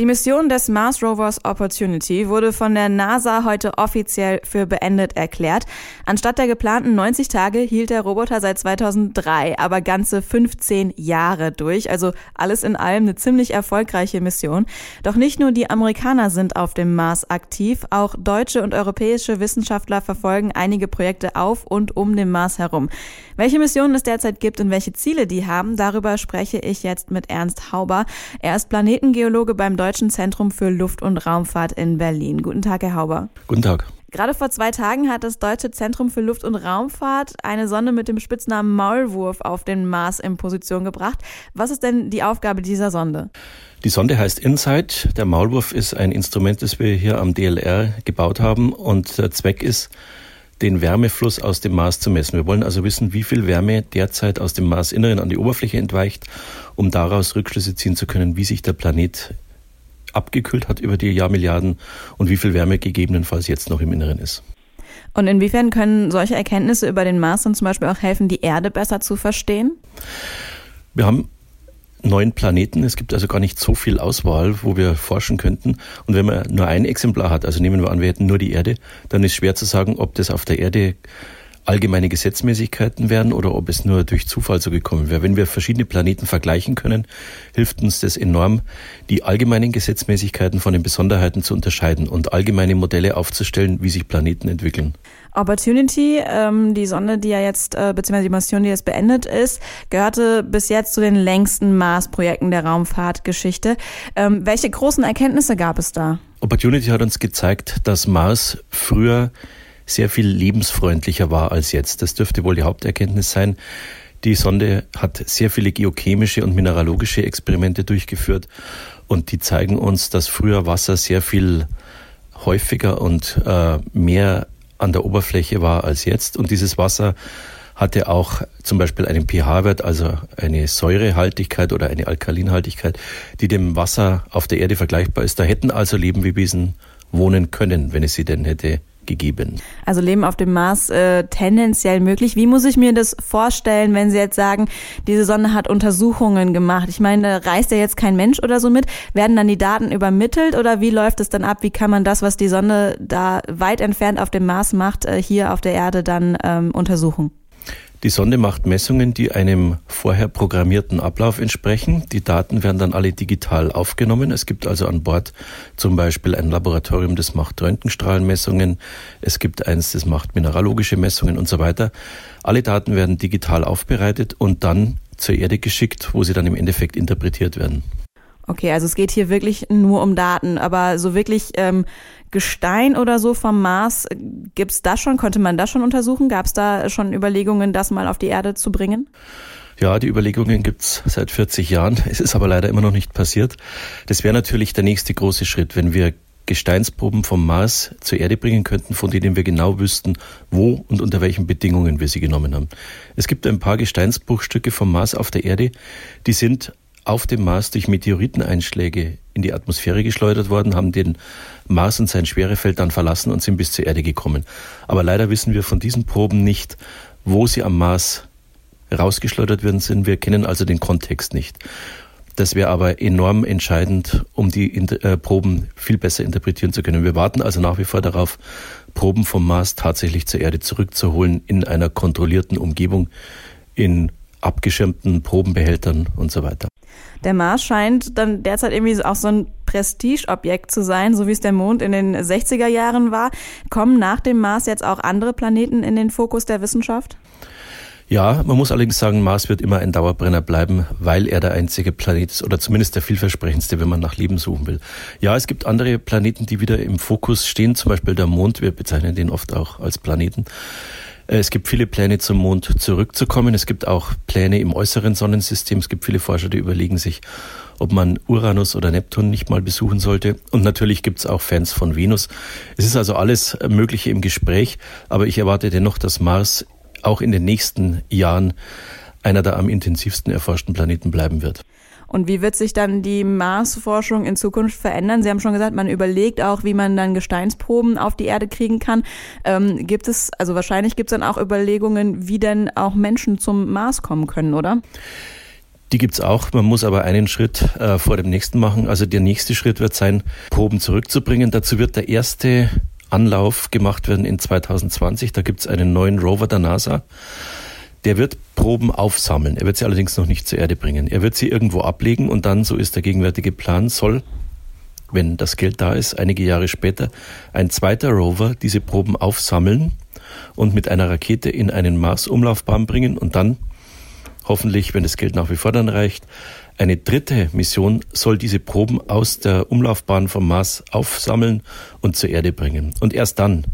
Die Mission des Mars Rovers Opportunity wurde von der NASA heute offiziell für beendet erklärt. Anstatt der geplanten 90 Tage hielt der Roboter seit 2003 aber ganze 15 Jahre durch. Also alles in allem eine ziemlich erfolgreiche Mission. Doch nicht nur die Amerikaner sind auf dem Mars aktiv, auch deutsche und europäische Wissenschaftler verfolgen einige Projekte auf und um den Mars herum. Welche Missionen es derzeit gibt und welche Ziele die haben, darüber spreche ich jetzt mit Ernst Hauber. Er ist Planetengeologe beim Deutschen Zentrum für Luft- und Raumfahrt in Berlin. Guten Tag, Herr Hauber. Guten Tag. Gerade vor zwei Tagen hat das Deutsche Zentrum für Luft- und Raumfahrt eine Sonde mit dem Spitznamen Maulwurf auf den Mars in Position gebracht. Was ist denn die Aufgabe dieser Sonde? Die Sonde heißt InSight. Der Maulwurf ist ein Instrument, das wir hier am DLR gebaut haben und der Zweck ist, den Wärmefluss aus dem Mars zu messen. Wir wollen also wissen, wie viel Wärme derzeit aus dem Marsinneren an die Oberfläche entweicht, um daraus Rückschlüsse ziehen zu können, wie sich der Planet abgekühlt hat über die Jahrmilliarden und wie viel Wärme gegebenenfalls jetzt noch im Inneren ist. Und inwiefern können solche Erkenntnisse über den Mars dann zum Beispiel auch helfen, die Erde besser zu verstehen? Wir haben neun Planeten. Es gibt also gar nicht so viel Auswahl, wo wir forschen könnten. Und wenn man nur ein Exemplar hat, also nehmen wir an, wir hätten nur die Erde, dann ist schwer zu sagen, ob das auf der Erde allgemeine Gesetzmäßigkeiten wären oder ob es nur durch Zufall so gekommen wäre. Wenn wir verschiedene Planeten vergleichen können, hilft uns das enorm, die allgemeinen Gesetzmäßigkeiten von den Besonderheiten zu unterscheiden und allgemeine Modelle aufzustellen, wie sich Planeten entwickeln. Opportunity, ähm, die Sonde, die ja jetzt, äh, beziehungsweise die Mission, die jetzt beendet ist, gehörte bis jetzt zu den längsten Mars-Projekten der Raumfahrtgeschichte. Ähm, welche großen Erkenntnisse gab es da? Opportunity hat uns gezeigt, dass Mars früher sehr viel lebensfreundlicher war als jetzt. Das dürfte wohl die Haupterkenntnis sein. Die Sonde hat sehr viele geochemische und mineralogische Experimente durchgeführt und die zeigen uns, dass früher Wasser sehr viel häufiger und äh, mehr an der Oberfläche war als jetzt. Und dieses Wasser hatte auch zum Beispiel einen pH-Wert, also eine Säurehaltigkeit oder eine Alkalinhaltigkeit, die dem Wasser auf der Erde vergleichbar ist. Da hätten also Lebewesen wohnen können, wenn es sie denn hätte gegeben. Also Leben auf dem Mars äh, tendenziell möglich. Wie muss ich mir das vorstellen, wenn Sie jetzt sagen, diese Sonne hat Untersuchungen gemacht? Ich meine, reist ja jetzt kein Mensch oder so mit? Werden dann die Daten übermittelt oder wie läuft es dann ab? Wie kann man das, was die Sonne da weit entfernt auf dem Mars macht, äh, hier auf der Erde dann ähm, untersuchen? Die Sonde macht Messungen, die einem vorher programmierten Ablauf entsprechen. Die Daten werden dann alle digital aufgenommen. Es gibt also an Bord zum Beispiel ein Laboratorium, das macht Röntgenstrahlenmessungen. Es gibt eins, das macht mineralogische Messungen und so weiter. Alle Daten werden digital aufbereitet und dann zur Erde geschickt, wo sie dann im Endeffekt interpretiert werden. Okay, also es geht hier wirklich nur um Daten, aber so wirklich ähm, Gestein oder so vom Mars, gibt's das schon? Konnte man das schon untersuchen? Gab es da schon Überlegungen, das mal auf die Erde zu bringen? Ja, die Überlegungen gibt's seit 40 Jahren. Es ist aber leider immer noch nicht passiert. Das wäre natürlich der nächste große Schritt, wenn wir Gesteinsproben vom Mars zur Erde bringen könnten, von denen wir genau wüssten, wo und unter welchen Bedingungen wir sie genommen haben. Es gibt ein paar Gesteinsbruchstücke vom Mars auf der Erde, die sind auf dem Mars durch Meteoriteneinschläge in die Atmosphäre geschleudert worden, haben den Mars und sein Schwerefeld dann verlassen und sind bis zur Erde gekommen. Aber leider wissen wir von diesen Proben nicht, wo sie am Mars rausgeschleudert werden sind. Wir kennen also den Kontext nicht. Das wäre aber enorm entscheidend, um die äh, Proben viel besser interpretieren zu können. Wir warten also nach wie vor darauf, Proben vom Mars tatsächlich zur Erde zurückzuholen in einer kontrollierten Umgebung, in abgeschirmten Probenbehältern und so weiter. Der Mars scheint dann derzeit irgendwie auch so ein Prestigeobjekt zu sein, so wie es der Mond in den 60er Jahren war. Kommen nach dem Mars jetzt auch andere Planeten in den Fokus der Wissenschaft? Ja, man muss allerdings sagen, Mars wird immer ein Dauerbrenner bleiben, weil er der einzige Planet ist oder zumindest der vielversprechendste, wenn man nach Leben suchen will. Ja, es gibt andere Planeten, die wieder im Fokus stehen, zum Beispiel der Mond. Wir bezeichnen den oft auch als Planeten. Es gibt viele Pläne zum Mond zurückzukommen. Es gibt auch Pläne im äußeren Sonnensystem. Es gibt viele Forscher, die überlegen sich, ob man Uranus oder Neptun nicht mal besuchen sollte. Und natürlich gibt es auch Fans von Venus. Es ist also alles Mögliche im Gespräch, aber ich erwarte dennoch, dass Mars auch in den nächsten Jahren einer der am intensivsten erforschten Planeten bleiben wird. Und wie wird sich dann die Marsforschung in Zukunft verändern? Sie haben schon gesagt, man überlegt auch, wie man dann Gesteinsproben auf die Erde kriegen kann. Ähm, gibt es, also wahrscheinlich gibt es dann auch Überlegungen, wie denn auch Menschen zum Mars kommen können, oder? Die gibt's auch. Man muss aber einen Schritt äh, vor dem nächsten machen. Also der nächste Schritt wird sein, Proben zurückzubringen. Dazu wird der erste Anlauf gemacht werden in 2020. Da gibt's einen neuen Rover der NASA. Der wird Proben aufsammeln. Er wird sie allerdings noch nicht zur Erde bringen. Er wird sie irgendwo ablegen und dann, so ist der gegenwärtige Plan, soll, wenn das Geld da ist, einige Jahre später ein zweiter Rover diese Proben aufsammeln und mit einer Rakete in einen Mars-Umlaufbahn bringen und dann hoffentlich, wenn das Geld nach wie vor dann reicht, eine dritte Mission soll diese Proben aus der Umlaufbahn vom Mars aufsammeln und zur Erde bringen. Und erst dann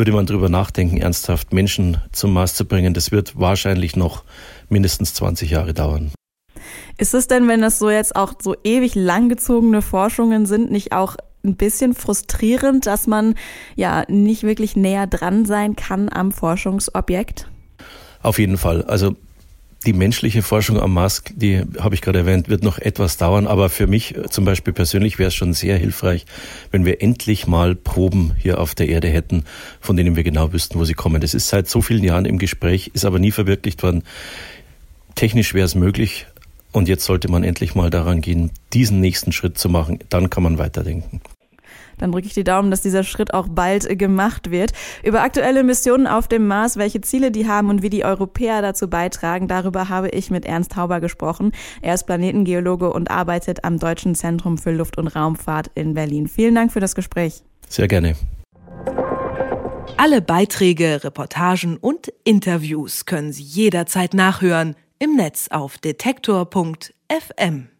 würde man darüber nachdenken, ernsthaft Menschen zum Mars zu bringen. Das wird wahrscheinlich noch mindestens 20 Jahre dauern. Ist es denn, wenn das so jetzt auch so ewig langgezogene Forschungen sind, nicht auch ein bisschen frustrierend, dass man ja nicht wirklich näher dran sein kann am Forschungsobjekt? Auf jeden Fall. Also die menschliche Forschung am Mars, die habe ich gerade erwähnt, wird noch etwas dauern, aber für mich äh, zum Beispiel persönlich wäre es schon sehr hilfreich, wenn wir endlich mal Proben hier auf der Erde hätten, von denen wir genau wüssten, wo sie kommen. Das ist seit so vielen Jahren im Gespräch, ist aber nie verwirklicht worden. Technisch wäre es möglich und jetzt sollte man endlich mal daran gehen, diesen nächsten Schritt zu machen. Dann kann man weiterdenken. Dann drücke ich die Daumen, dass dieser Schritt auch bald gemacht wird. Über aktuelle Missionen auf dem Mars, welche Ziele die haben und wie die Europäer dazu beitragen, darüber habe ich mit Ernst Hauber gesprochen. Er ist Planetengeologe und arbeitet am Deutschen Zentrum für Luft- und Raumfahrt in Berlin. Vielen Dank für das Gespräch. Sehr gerne. Alle Beiträge, Reportagen und Interviews können Sie jederzeit nachhören im Netz auf detektor.fm.